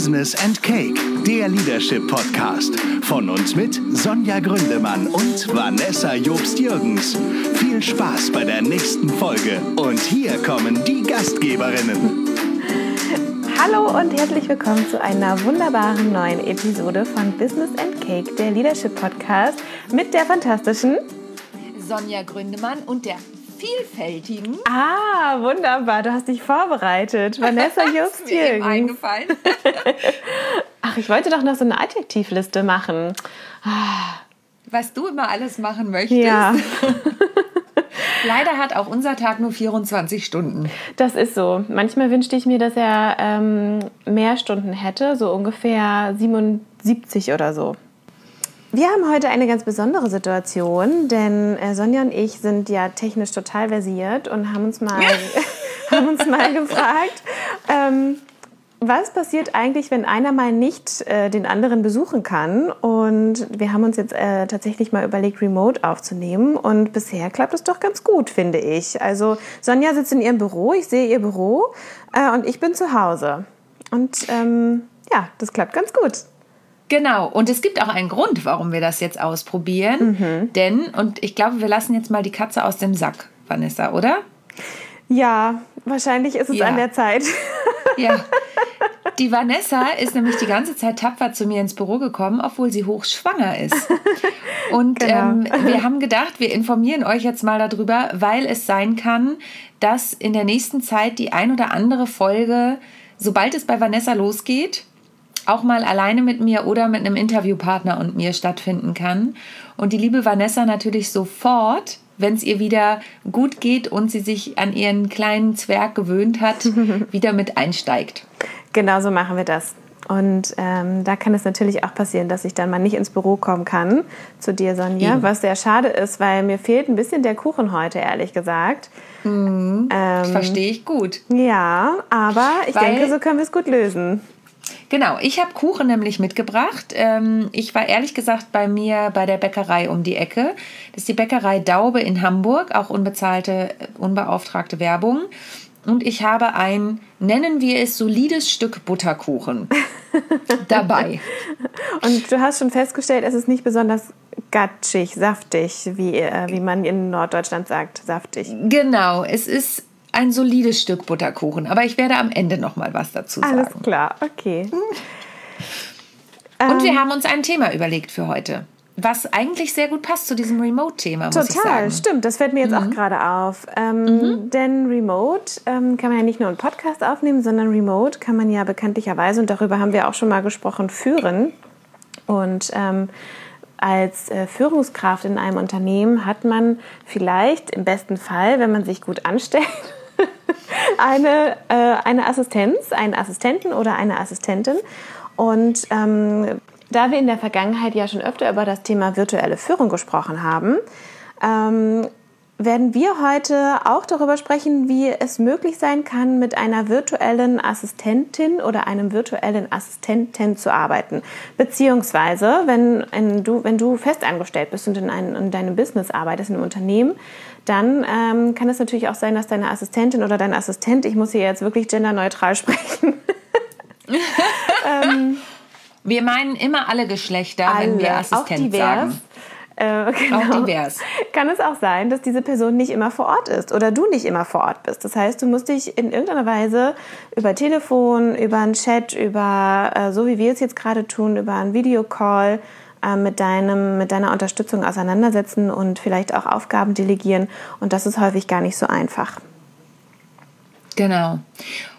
Business and Cake, der Leadership Podcast. Von uns mit Sonja Gründemann und Vanessa Jobst-Jürgens. Viel Spaß bei der nächsten Folge. Und hier kommen die Gastgeberinnen. Hallo und herzlich willkommen zu einer wunderbaren neuen Episode von Business and Cake, der Leadership Podcast mit der fantastischen Sonja Gründemann und der vielfältigen. Ah, wunderbar. Du hast dich vorbereitet. Vanessa Just mir eben eingefallen. Ach, ich wollte doch noch so eine Adjektivliste machen. Was du immer alles machen möchtest. Ja. Leider hat auch unser Tag nur 24 Stunden. Das ist so. Manchmal wünschte ich mir, dass er ähm, mehr Stunden hätte, so ungefähr 77 oder so. Wir haben heute eine ganz besondere Situation, denn äh, Sonja und ich sind ja technisch total versiert und haben uns mal, haben uns mal gefragt, ähm, was passiert eigentlich, wenn einer mal nicht äh, den anderen besuchen kann? Und wir haben uns jetzt äh, tatsächlich mal überlegt, Remote aufzunehmen. Und bisher klappt es doch ganz gut, finde ich. Also Sonja sitzt in ihrem Büro, ich sehe ihr Büro äh, und ich bin zu Hause. Und ähm, ja, das klappt ganz gut. Genau, und es gibt auch einen Grund, warum wir das jetzt ausprobieren. Mhm. Denn, und ich glaube, wir lassen jetzt mal die Katze aus dem Sack, Vanessa, oder? Ja, wahrscheinlich ist es ja. an der Zeit. Ja. Die Vanessa ist nämlich die ganze Zeit tapfer zu mir ins Büro gekommen, obwohl sie hochschwanger ist. Und genau. ähm, wir haben gedacht, wir informieren euch jetzt mal darüber, weil es sein kann, dass in der nächsten Zeit die ein oder andere Folge, sobald es bei Vanessa losgeht, auch mal alleine mit mir oder mit einem Interviewpartner und mir stattfinden kann. Und die liebe Vanessa natürlich sofort, wenn es ihr wieder gut geht und sie sich an ihren kleinen Zwerg gewöhnt hat, wieder mit einsteigt. Genau so machen wir das. Und ähm, da kann es natürlich auch passieren, dass ich dann mal nicht ins Büro kommen kann zu dir, Sonja, Eben. was sehr schade ist, weil mir fehlt ein bisschen der Kuchen heute, ehrlich gesagt. Mhm. Ähm, Verstehe ich gut. Ja, aber ich weil, denke, so können wir es gut lösen. Genau, ich habe Kuchen nämlich mitgebracht. Ähm, ich war ehrlich gesagt bei mir bei der Bäckerei um die Ecke. Das ist die Bäckerei Daube in Hamburg, auch unbezahlte, unbeauftragte Werbung. Und ich habe ein, nennen wir es, solides Stück Butterkuchen dabei. Und du hast schon festgestellt, es ist nicht besonders gatschig, saftig, wie, äh, wie man in Norddeutschland sagt, saftig. Genau, es ist ein solides Stück Butterkuchen. Aber ich werde am Ende noch mal was dazu sagen. Alles klar, okay. Und wir ähm, haben uns ein Thema überlegt für heute. Was eigentlich sehr gut passt zu diesem Remote-Thema, sagen. stimmt. Das fällt mir jetzt mhm. auch gerade auf. Ähm, mhm. Denn Remote ähm, kann man ja nicht nur einen Podcast aufnehmen, sondern Remote kann man ja bekanntlicherweise, und darüber haben wir auch schon mal gesprochen, führen. Und ähm, als äh, Führungskraft in einem Unternehmen hat man vielleicht im besten Fall, wenn man sich gut anstellt, eine, äh, eine Assistenz, einen Assistenten oder eine Assistentin. Und ähm, da wir in der Vergangenheit ja schon öfter über das Thema virtuelle Führung gesprochen haben, ähm, werden wir heute auch darüber sprechen, wie es möglich sein kann, mit einer virtuellen Assistentin oder einem virtuellen Assistenten zu arbeiten. Beziehungsweise, wenn, du, wenn du festangestellt bist und in, ein, in deinem Business arbeitest, in einem Unternehmen, dann ähm, kann es natürlich auch sein, dass deine Assistentin oder dein Assistent, ich muss hier jetzt wirklich genderneutral sprechen, ähm, wir meinen immer alle Geschlechter, alle, wenn wir Assistent sagen. Äh, genau. Auch divers. Kann es auch sein, dass diese Person nicht immer vor Ort ist oder du nicht immer vor Ort bist. Das heißt, du musst dich in irgendeiner Weise über Telefon, über einen Chat, über, äh, so wie wir es jetzt gerade tun, über einen Videocall äh, mit, deinem, mit deiner Unterstützung auseinandersetzen und vielleicht auch Aufgaben delegieren. Und das ist häufig gar nicht so einfach. Genau.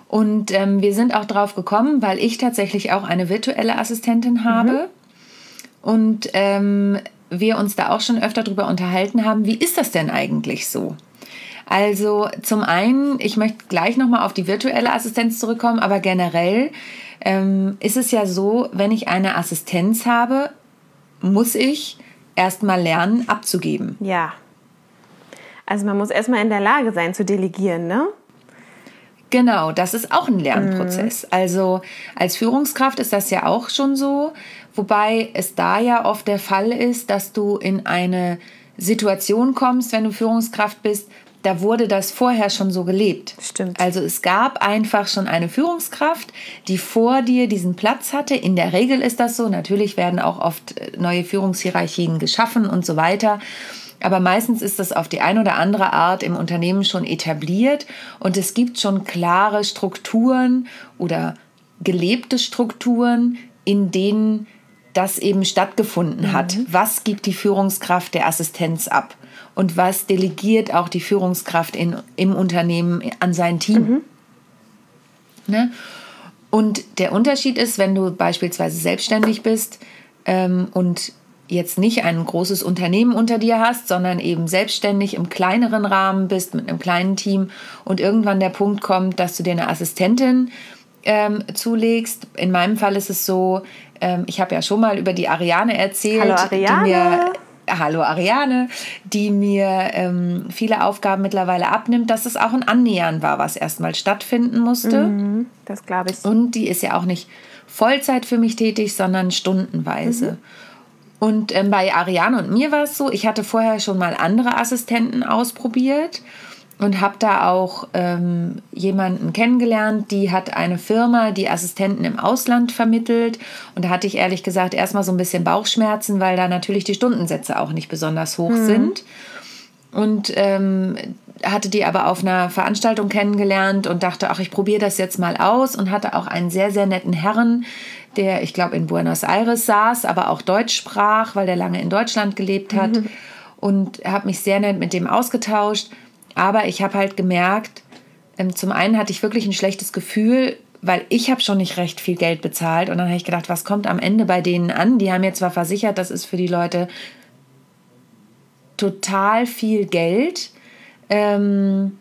Und ähm, wir sind auch drauf gekommen, weil ich tatsächlich auch eine virtuelle Assistentin habe. Mhm. Und ähm, wir uns da auch schon öfter darüber unterhalten haben, wie ist das denn eigentlich so? Also zum einen, ich möchte gleich nochmal auf die virtuelle Assistenz zurückkommen, aber generell ähm, ist es ja so, wenn ich eine Assistenz habe, muss ich erstmal lernen abzugeben. Ja. Also man muss erstmal in der Lage sein zu delegieren, ne? Genau, das ist auch ein Lernprozess. Mhm. Also als Führungskraft ist das ja auch schon so, wobei es da ja oft der Fall ist, dass du in eine Situation kommst, wenn du Führungskraft bist, da wurde das vorher schon so gelebt. Stimmt. Also es gab einfach schon eine Führungskraft, die vor dir diesen Platz hatte. In der Regel ist das so. Natürlich werden auch oft äh, neue Führungshierarchien geschaffen und so weiter. Aber meistens ist das auf die eine oder andere Art im Unternehmen schon etabliert und es gibt schon klare Strukturen oder gelebte Strukturen, in denen das eben stattgefunden hat. Mhm. Was gibt die Führungskraft der Assistenz ab? Und was delegiert auch die Führungskraft in, im Unternehmen an sein Team? Mhm. Ne? Und der Unterschied ist, wenn du beispielsweise selbstständig bist ähm, und jetzt nicht ein großes Unternehmen unter dir hast, sondern eben selbstständig im kleineren Rahmen bist, mit einem kleinen Team und irgendwann der Punkt kommt, dass du dir eine Assistentin ähm, zulegst. In meinem Fall ist es so, ähm, ich habe ja schon mal über die Ariane erzählt. Hallo Ariane. Die mir, Hallo Ariane, die mir ähm, viele Aufgaben mittlerweile abnimmt, dass es auch ein Annähern war, was erstmal stattfinden musste. Mhm, das glaube ich. Und die ist ja auch nicht Vollzeit für mich tätig, sondern stundenweise. Mhm. Und ähm, bei Ariane und mir war es so, ich hatte vorher schon mal andere Assistenten ausprobiert und habe da auch ähm, jemanden kennengelernt, die hat eine Firma, die Assistenten im Ausland vermittelt. Und da hatte ich ehrlich gesagt erstmal so ein bisschen Bauchschmerzen, weil da natürlich die Stundensätze auch nicht besonders hoch mhm. sind. Und ähm, hatte die aber auf einer Veranstaltung kennengelernt und dachte, ach, ich probiere das jetzt mal aus und hatte auch einen sehr, sehr netten Herren, der, ich glaube, in Buenos Aires saß, aber auch Deutsch sprach, weil der lange in Deutschland gelebt hat. Mhm. Und habe mich sehr nett mit dem ausgetauscht. Aber ich habe halt gemerkt, ähm, zum einen hatte ich wirklich ein schlechtes Gefühl, weil ich habe schon nicht recht viel Geld bezahlt. Und dann habe ich gedacht, was kommt am Ende bei denen an? Die haben mir zwar versichert, das ist für die Leute total viel Geld. Ähm,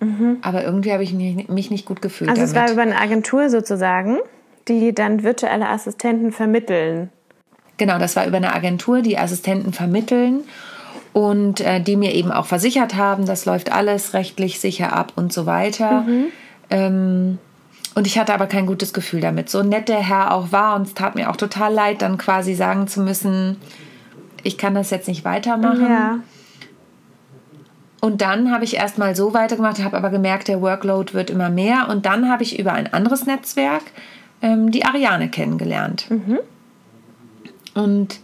mhm. Aber irgendwie habe ich mich, mich, nicht gut gefühlt. Also damit. es war über eine Agentur sozusagen, die dann virtuelle Assistenten vermitteln. Genau, das war über eine Agentur, die Assistenten vermitteln und äh, die mir eben auch versichert haben, das läuft alles rechtlich sicher ab und so weiter. Mhm. Ähm, und ich hatte aber kein gutes Gefühl damit. So nett der Herr auch war und es tat mir auch total leid, dann quasi sagen zu müssen, ich kann das jetzt nicht weitermachen. Ja. Und dann habe ich erst mal so weitergemacht, habe aber gemerkt, der Workload wird immer mehr. Und dann habe ich über ein anderes Netzwerk ähm, die Ariane kennengelernt. Mhm. Und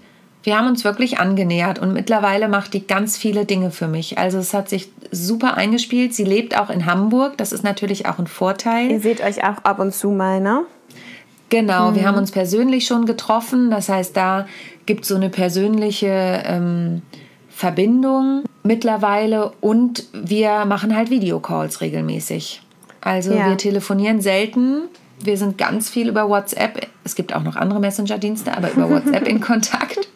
wir haben uns wirklich angenähert und mittlerweile macht die ganz viele Dinge für mich. Also es hat sich super eingespielt. Sie lebt auch in Hamburg. Das ist natürlich auch ein Vorteil. Ihr seht euch auch ab und zu mal, ne? Genau, mhm. wir haben uns persönlich schon getroffen. Das heißt, da gibt es so eine persönliche ähm, Verbindung mittlerweile und wir machen halt Videocalls regelmäßig. Also ja. wir telefonieren selten, wir sind ganz viel über WhatsApp, es gibt auch noch andere Messenger-Dienste, aber über WhatsApp in Kontakt.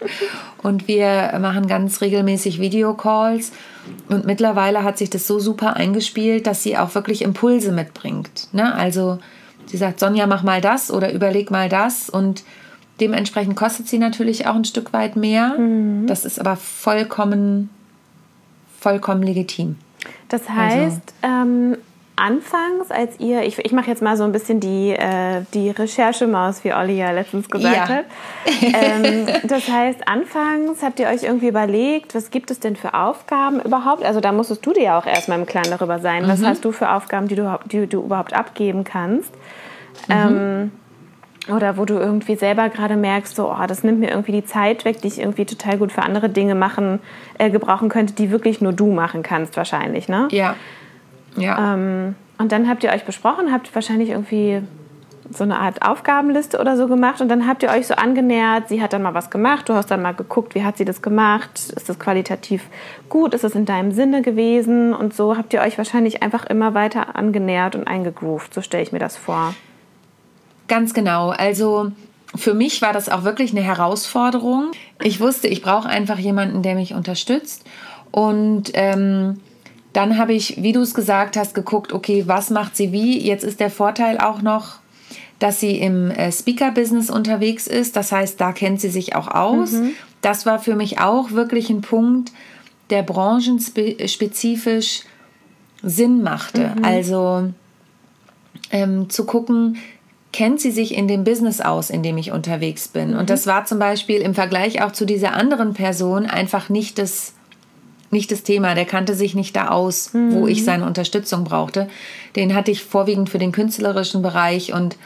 Und wir machen ganz regelmäßig Videocalls. Und mittlerweile hat sich das so super eingespielt, dass sie auch wirklich Impulse mitbringt. Ne? Also sie sagt, Sonja, mach mal das oder überleg mal das. Und dementsprechend kostet sie natürlich auch ein Stück weit mehr. Mhm. Das ist aber vollkommen, vollkommen legitim. Das heißt, also, ähm, anfangs, als ihr, ich, ich mache jetzt mal so ein bisschen die, äh, die Recherchemaus, wie Olli ja letztens gesagt ja. hat. Ähm, das heißt, anfangs habt ihr euch irgendwie überlegt, was gibt es denn für Aufgaben überhaupt? Also da musstest du dir ja auch erstmal im Klaren darüber sein. Mhm. Was hast du für Aufgaben, die du, die du überhaupt abgeben kannst? Mhm. Ähm, oder wo du irgendwie selber gerade merkst, so, oh, das nimmt mir irgendwie die Zeit weg, die ich irgendwie total gut für andere Dinge machen, äh, gebrauchen könnte, die wirklich nur du machen kannst, wahrscheinlich, ne? Ja. Ja. Ähm, und dann habt ihr euch besprochen, habt wahrscheinlich irgendwie so eine Art Aufgabenliste oder so gemacht und dann habt ihr euch so angenähert, sie hat dann mal was gemacht, du hast dann mal geguckt, wie hat sie das gemacht, ist das qualitativ gut, ist es in deinem Sinne gewesen und so habt ihr euch wahrscheinlich einfach immer weiter angenähert und eingegroovt, so stelle ich mir das vor. Ganz genau, also für mich war das auch wirklich eine Herausforderung. Ich wusste, ich brauche einfach jemanden, der mich unterstützt und ähm, dann habe ich, wie du es gesagt hast, geguckt, okay, was macht sie wie? Jetzt ist der Vorteil auch noch, dass sie im äh, Speaker-Business unterwegs ist. Das heißt, da kennt sie sich auch aus. Mhm. Das war für mich auch wirklich ein Punkt, der branchenspezifisch Sinn machte. Mhm. Also ähm, zu gucken, kennt sie sich in dem Business aus, in dem ich unterwegs bin. Mhm. Und das war zum Beispiel im Vergleich auch zu dieser anderen Person einfach nicht das nicht das Thema. Der kannte sich nicht da aus, mhm. wo ich seine Unterstützung brauchte. Den hatte ich vorwiegend für den künstlerischen Bereich und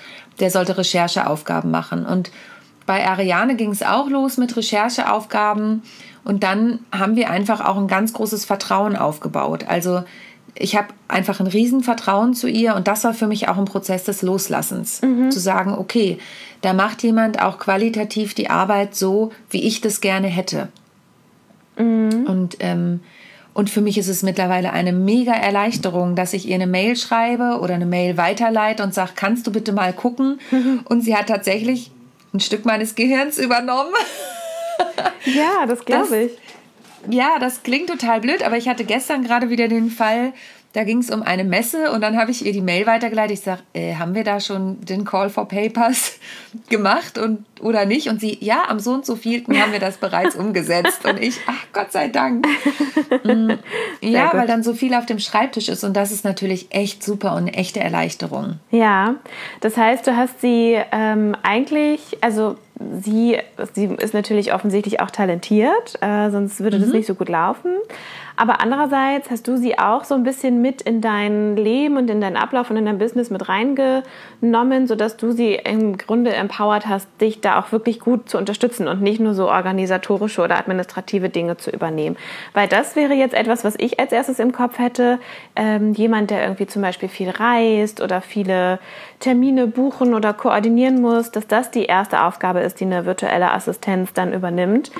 der sollte Rechercheaufgaben machen. Und bei Ariane ging es auch los mit Rechercheaufgaben. Und dann haben wir einfach auch ein ganz großes Vertrauen aufgebaut. Also ich habe einfach ein Riesenvertrauen zu ihr und das war für mich auch ein Prozess des Loslassens. Mhm. Zu sagen, okay, da macht jemand auch qualitativ die Arbeit so, wie ich das gerne hätte. Mhm. Und, ähm, und für mich ist es mittlerweile eine mega Erleichterung, dass ich ihr eine Mail schreibe oder eine Mail weiterleite und sage, kannst du bitte mal gucken? Und sie hat tatsächlich ein Stück meines Gehirns übernommen. Ja, das glaube ich. Ja, das klingt total blöd, aber ich hatte gestern gerade wieder den Fall, da ging es um eine Messe und dann habe ich ihr die Mail weitergeleitet. Ich sage, äh, haben wir da schon den Call for Papers gemacht und, oder nicht? Und sie, ja, am so und so vielten haben wir das bereits umgesetzt. Und ich, ach Gott sei Dank. Mm, ja, weil dann so viel auf dem Schreibtisch ist und das ist natürlich echt super und eine echte Erleichterung. Ja, das heißt, du hast sie ähm, eigentlich, also sie, sie ist natürlich offensichtlich auch talentiert, äh, sonst würde mhm. das nicht so gut laufen. Aber andererseits hast du sie auch so ein bisschen mit in dein Leben und in deinen Ablauf und in dein Business mit reingenommen, sodass du sie im Grunde empowert hast, dich da auch wirklich gut zu unterstützen und nicht nur so organisatorische oder administrative Dinge zu übernehmen. Weil das wäre jetzt etwas, was ich als erstes im Kopf hätte. Ähm, jemand, der irgendwie zum Beispiel viel reist oder viele Termine buchen oder koordinieren muss, dass das die erste Aufgabe ist, die eine virtuelle Assistenz dann übernimmt.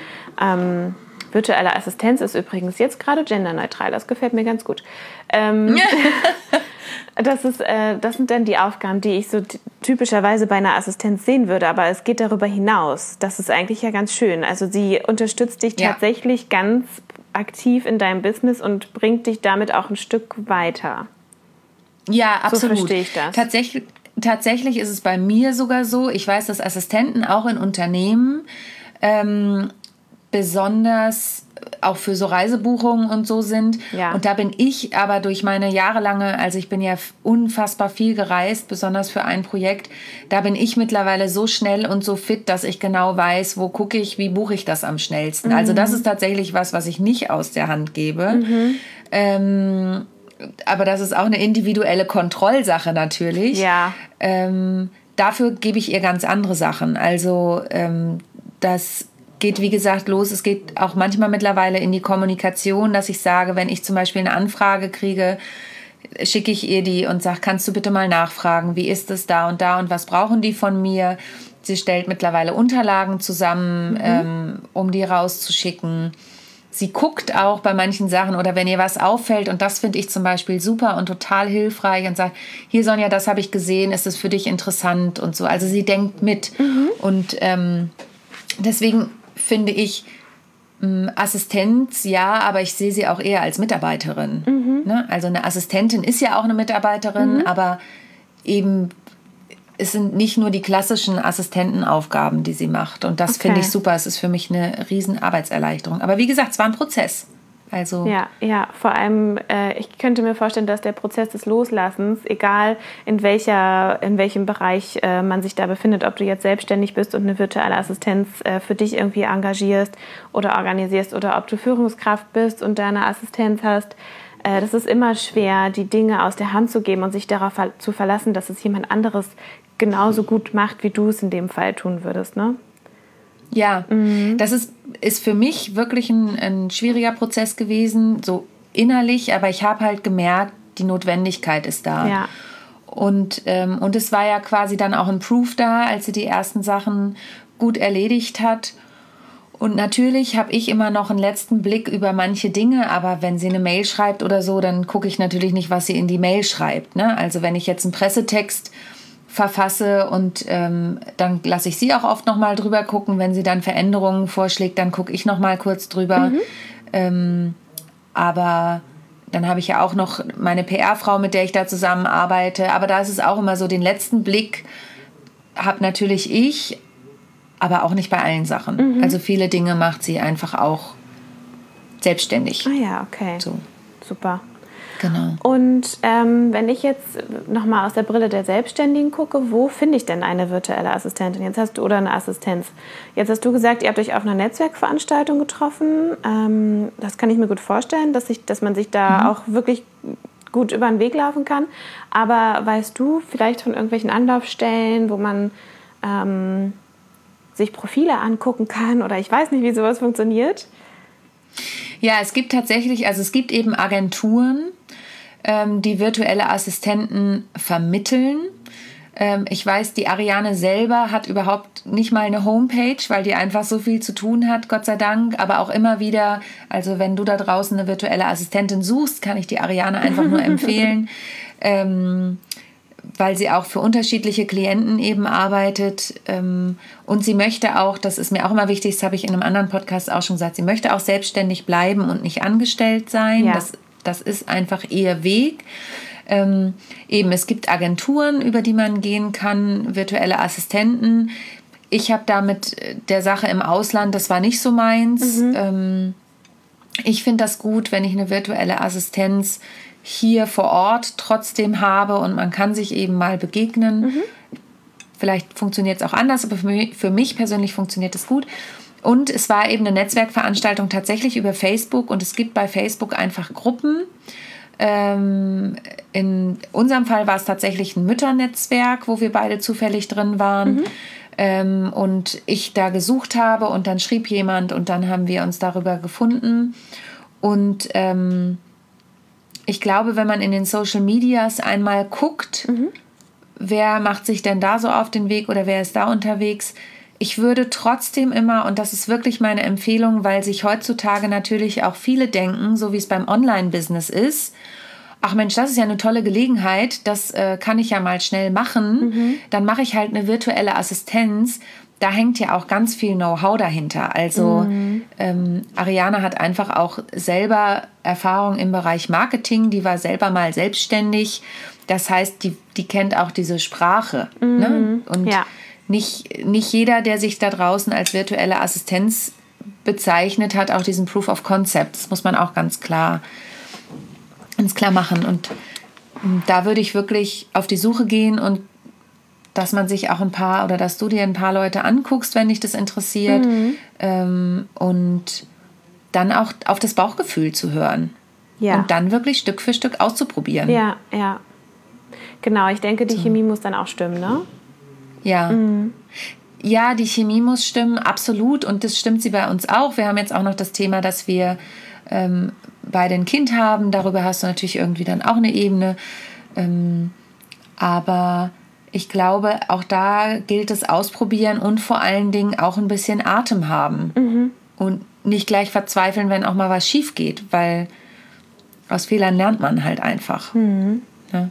Ähm, Virtuelle Assistenz ist übrigens jetzt gerade genderneutral. Das gefällt mir ganz gut. Ähm, das, ist, äh, das sind dann die Aufgaben, die ich so typischerweise bei einer Assistenz sehen würde. Aber es geht darüber hinaus. Das ist eigentlich ja ganz schön. Also sie unterstützt dich ja. tatsächlich ganz aktiv in deinem Business und bringt dich damit auch ein Stück weiter. Ja, absolut. So verstehe ich das. Tatsächlich, tatsächlich ist es bei mir sogar so. Ich weiß, dass Assistenten auch in Unternehmen ähm, besonders auch für so Reisebuchungen und so sind. Ja. Und da bin ich aber durch meine jahrelange, also ich bin ja unfassbar viel gereist, besonders für ein Projekt, da bin ich mittlerweile so schnell und so fit, dass ich genau weiß, wo gucke ich, wie buche ich das am schnellsten. Mhm. Also das ist tatsächlich was, was ich nicht aus der Hand gebe. Mhm. Ähm, aber das ist auch eine individuelle Kontrollsache natürlich. Ja. Ähm, dafür gebe ich ihr ganz andere Sachen. Also ähm, das geht, wie gesagt, los. Es geht auch manchmal mittlerweile in die Kommunikation, dass ich sage, wenn ich zum Beispiel eine Anfrage kriege, schicke ich ihr die und sage, kannst du bitte mal nachfragen, wie ist es da und da und was brauchen die von mir? Sie stellt mittlerweile Unterlagen zusammen, mhm. ähm, um die rauszuschicken. Sie guckt auch bei manchen Sachen oder wenn ihr was auffällt und das finde ich zum Beispiel super und total hilfreich und sagt, hier Sonja, das habe ich gesehen, ist es für dich interessant und so. Also sie denkt mit mhm. und ähm, deswegen finde ich, Assistenz, ja, aber ich sehe sie auch eher als Mitarbeiterin. Mhm. Ne? Also eine Assistentin ist ja auch eine Mitarbeiterin, mhm. aber eben es sind nicht nur die klassischen Assistentenaufgaben, die sie macht. Und das okay. finde ich super. Es ist für mich eine riesen Arbeitserleichterung. Aber wie gesagt, es war ein Prozess. Also ja, ja, vor allem, äh, ich könnte mir vorstellen, dass der Prozess des Loslassens, egal in, welcher, in welchem Bereich äh, man sich da befindet, ob du jetzt selbstständig bist und eine virtuelle Assistenz äh, für dich irgendwie engagierst oder organisierst oder ob du Führungskraft bist und deine Assistenz hast, äh, das ist immer schwer, die Dinge aus der Hand zu geben und sich darauf zu verlassen, dass es jemand anderes genauso gut macht, wie du es in dem Fall tun würdest. Ne? Ja, mhm. das ist, ist für mich wirklich ein, ein schwieriger Prozess gewesen, so innerlich, aber ich habe halt gemerkt, die Notwendigkeit ist da. Ja. Und, ähm, und es war ja quasi dann auch ein Proof da, als sie die ersten Sachen gut erledigt hat. Und natürlich habe ich immer noch einen letzten Blick über manche Dinge, aber wenn sie eine Mail schreibt oder so, dann gucke ich natürlich nicht, was sie in die Mail schreibt. Ne? Also wenn ich jetzt einen Pressetext verfasse und ähm, dann lasse ich sie auch oft noch mal drüber gucken. Wenn sie dann Veränderungen vorschlägt, dann gucke ich noch mal kurz drüber. Mhm. Ähm, aber dann habe ich ja auch noch meine PR-Frau, mit der ich da zusammenarbeite. Aber da ist es auch immer so, den letzten Blick habe natürlich ich, aber auch nicht bei allen Sachen. Mhm. Also viele Dinge macht sie einfach auch selbstständig. Ah ja, okay. So. Super. Genau. Und ähm, wenn ich jetzt nochmal aus der Brille der Selbstständigen gucke, wo finde ich denn eine virtuelle Assistentin? Jetzt hast du oder eine Assistenz. Jetzt hast du gesagt, ihr habt euch auf einer Netzwerkveranstaltung getroffen. Ähm, das kann ich mir gut vorstellen, dass, ich, dass man sich da mhm. auch wirklich gut über den Weg laufen kann. Aber weißt du vielleicht von irgendwelchen Anlaufstellen, wo man ähm, sich Profile angucken kann oder ich weiß nicht, wie sowas funktioniert? Ja, es gibt tatsächlich, also es gibt eben Agenturen, ähm, die virtuelle Assistenten vermitteln. Ähm, ich weiß, die Ariane selber hat überhaupt nicht mal eine Homepage, weil die einfach so viel zu tun hat, Gott sei Dank. Aber auch immer wieder, also wenn du da draußen eine virtuelle Assistentin suchst, kann ich die Ariane einfach nur empfehlen. Ähm, weil sie auch für unterschiedliche Klienten eben arbeitet. Ähm, und sie möchte auch, das ist mir auch immer wichtig, das habe ich in einem anderen Podcast auch schon gesagt, sie möchte auch selbstständig bleiben und nicht angestellt sein. Ja. Das, das ist einfach ihr Weg. Ähm, eben, es gibt Agenturen, über die man gehen kann, virtuelle Assistenten. Ich habe da mit der Sache im Ausland, das war nicht so meins. Mhm. Ähm, ich finde das gut, wenn ich eine virtuelle Assistenz hier vor Ort trotzdem habe und man kann sich eben mal begegnen. Mhm. Vielleicht funktioniert es auch anders, aber für mich, für mich persönlich funktioniert es gut. Und es war eben eine Netzwerkveranstaltung tatsächlich über Facebook und es gibt bei Facebook einfach Gruppen. Ähm, in unserem Fall war es tatsächlich ein Mütternetzwerk, wo wir beide zufällig drin waren. Mhm. Ähm, und ich da gesucht habe und dann schrieb jemand und dann haben wir uns darüber gefunden. Und ähm, ich glaube, wenn man in den Social Medias einmal guckt, mhm. wer macht sich denn da so auf den Weg oder wer ist da unterwegs, ich würde trotzdem immer, und das ist wirklich meine Empfehlung, weil sich heutzutage natürlich auch viele denken, so wie es beim Online-Business ist, ach Mensch, das ist ja eine tolle Gelegenheit, das äh, kann ich ja mal schnell machen, mhm. dann mache ich halt eine virtuelle Assistenz da hängt ja auch ganz viel Know-how dahinter. Also mhm. ähm, Ariane hat einfach auch selber Erfahrung im Bereich Marketing, die war selber mal selbstständig. Das heißt, die, die kennt auch diese Sprache. Ne? Mhm. Ne? Und ja. Nicht, nicht jeder, der sich da draußen als virtuelle Assistenz bezeichnet, hat auch diesen Proof of Concept. Das muss man auch ganz klar, ganz klar machen. Und ähm, da würde ich wirklich auf die Suche gehen und dass man sich auch ein paar oder dass du dir ein paar Leute anguckst, wenn dich das interessiert. Mhm. Ähm, und dann auch auf das Bauchgefühl zu hören. Ja. Und dann wirklich Stück für Stück auszuprobieren. Ja, ja. Genau, ich denke, die so. Chemie muss dann auch stimmen, ne? Ja. Mhm. Ja, die Chemie muss stimmen, absolut. Und das stimmt sie bei uns auch. Wir haben jetzt auch noch das Thema, dass wir ähm, beide ein Kind haben. Darüber hast du natürlich irgendwie dann auch eine Ebene. Ähm, aber ich glaube, auch da gilt es ausprobieren und vor allen Dingen auch ein bisschen Atem haben. Mhm. Und nicht gleich verzweifeln, wenn auch mal was schief geht, weil aus Fehlern lernt man halt einfach. Mhm. Ja.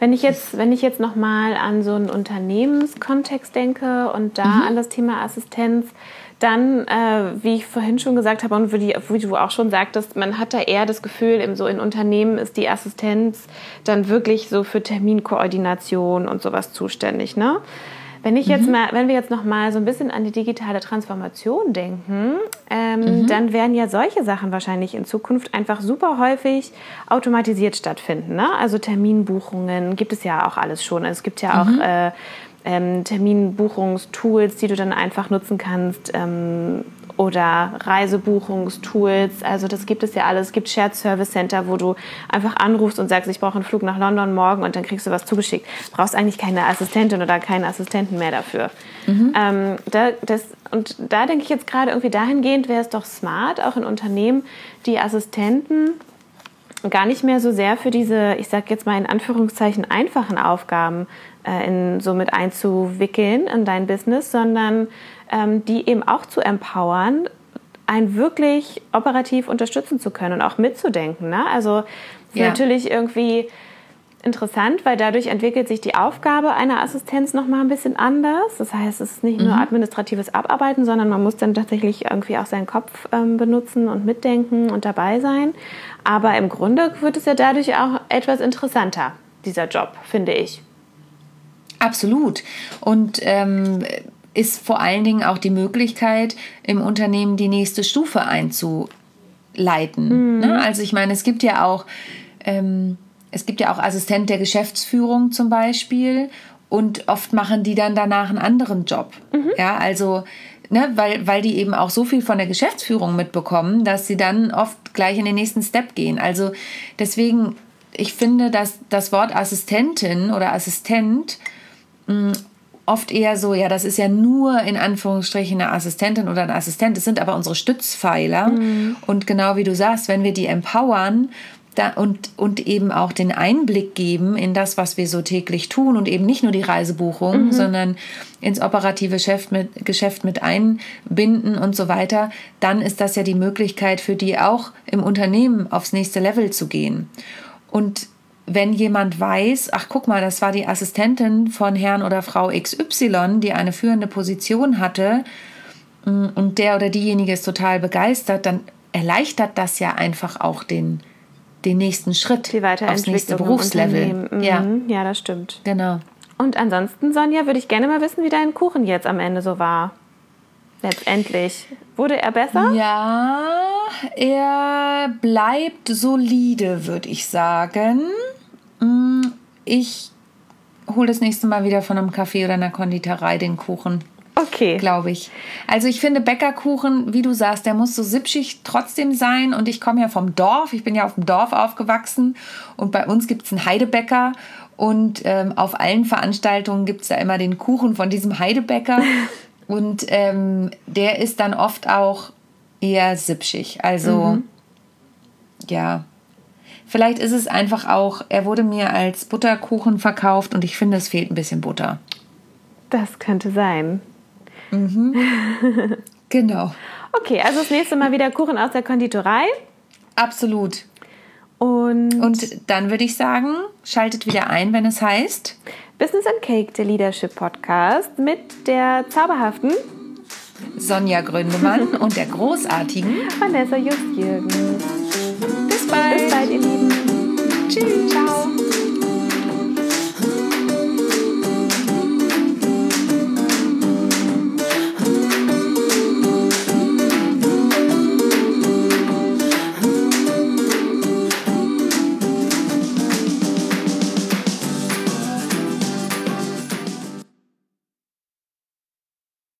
Wenn ich jetzt, wenn ich jetzt nochmal an so einen Unternehmenskontext denke und da mhm. an das Thema Assistenz, dann, äh, wie ich vorhin schon gesagt habe und wie, wie, du auch schon sagtest, man hat da eher das Gefühl, im, so in Unternehmen ist die Assistenz dann wirklich so für Terminkoordination und sowas zuständig. Ne? Wenn ich jetzt mhm. mal, wenn wir jetzt noch mal so ein bisschen an die digitale Transformation denken, ähm, mhm. dann werden ja solche Sachen wahrscheinlich in Zukunft einfach super häufig automatisiert stattfinden. Ne? Also Terminbuchungen gibt es ja auch alles schon. Es gibt ja auch mhm. äh, ähm, Terminbuchungstools, die du dann einfach nutzen kannst ähm, oder Reisebuchungstools. Also das gibt es ja alles. Es gibt Shared Service Center, wo du einfach anrufst und sagst, ich brauche einen Flug nach London morgen und dann kriegst du was zugeschickt. Du brauchst eigentlich keine Assistentin oder keinen Assistenten mehr dafür. Mhm. Ähm, da, das, und da denke ich jetzt gerade irgendwie dahingehend wäre es doch smart, auch in Unternehmen die Assistenten gar nicht mehr so sehr für diese, ich sage jetzt mal in Anführungszeichen, einfachen Aufgaben äh, in, so mit einzuwickeln in dein Business, sondern ähm, die eben auch zu empowern, einen wirklich operativ unterstützen zu können und auch mitzudenken. Ne? Also ja. natürlich irgendwie interessant, weil dadurch entwickelt sich die Aufgabe einer Assistenz noch mal ein bisschen anders. Das heißt, es ist nicht mhm. nur administratives Abarbeiten, sondern man muss dann tatsächlich irgendwie auch seinen Kopf ähm, benutzen und mitdenken und dabei sein. Aber im Grunde wird es ja dadurch auch etwas interessanter, dieser Job, finde ich. Absolut. Und ähm, ist vor allen Dingen auch die Möglichkeit, im Unternehmen die nächste Stufe einzuleiten. Mhm. Ne? Also ich meine, es gibt ja auch ähm, es gibt ja auch Assistent der Geschäftsführung zum Beispiel und oft machen die dann danach einen anderen Job. Mhm. Ja, also ne, weil, weil die eben auch so viel von der Geschäftsführung mitbekommen, dass sie dann oft gleich in den nächsten Step gehen. Also deswegen, ich finde, dass das Wort Assistentin oder Assistent mh, mm, oft eher so, ja, das ist ja nur in Anführungsstrichen eine Assistentin oder ein Assistent, das sind aber unsere Stützpfeiler. Mhm. Und genau wie du sagst, wenn wir die empowern da, und, und eben auch den Einblick geben in das, was wir so täglich tun und eben nicht nur die Reisebuchung, mhm. sondern ins operative Geschäft mit, Geschäft mit einbinden und so weiter, dann ist das ja die Möglichkeit für die auch im Unternehmen aufs nächste Level zu gehen. Und wenn jemand weiß, ach guck mal, das war die Assistentin von Herrn oder Frau XY, die eine führende Position hatte mm, und der oder diejenige ist total begeistert, dann erleichtert das ja einfach auch den, den nächsten Schritt die aufs nächste Berufslevel. Mhm. Ja. ja, das stimmt. Genau. Und ansonsten, Sonja, würde ich gerne mal wissen, wie dein Kuchen jetzt am Ende so war. Letztendlich. Wurde er besser? Ja, er bleibt solide, würde ich sagen. Mm, ich hole das nächste Mal wieder von einem Café oder einer Konditorei den Kuchen. Okay. Glaube ich. Also ich finde Bäckerkuchen, wie du sagst, der muss so sipschig trotzdem sein. Und ich komme ja vom Dorf. Ich bin ja auf dem Dorf aufgewachsen. Und bei uns gibt es einen Heidebäcker. Und ähm, auf allen Veranstaltungen gibt es da immer den Kuchen von diesem Heidebäcker. und ähm, der ist dann oft auch eher sipschig. Also mhm. ja, Vielleicht ist es einfach auch, er wurde mir als Butterkuchen verkauft und ich finde, es fehlt ein bisschen Butter. Das könnte sein. Mhm. genau. Okay, also das nächste Mal wieder Kuchen aus der Konditorei. Absolut. Und, und dann würde ich sagen, schaltet wieder ein, wenn es heißt Business and Cake, der Leadership Podcast mit der zauberhaften Sonja Gründemann und der großartigen Vanessa Just-Jürgens bald. Bis bald, ihr Lieben. Tschüss. Ciao.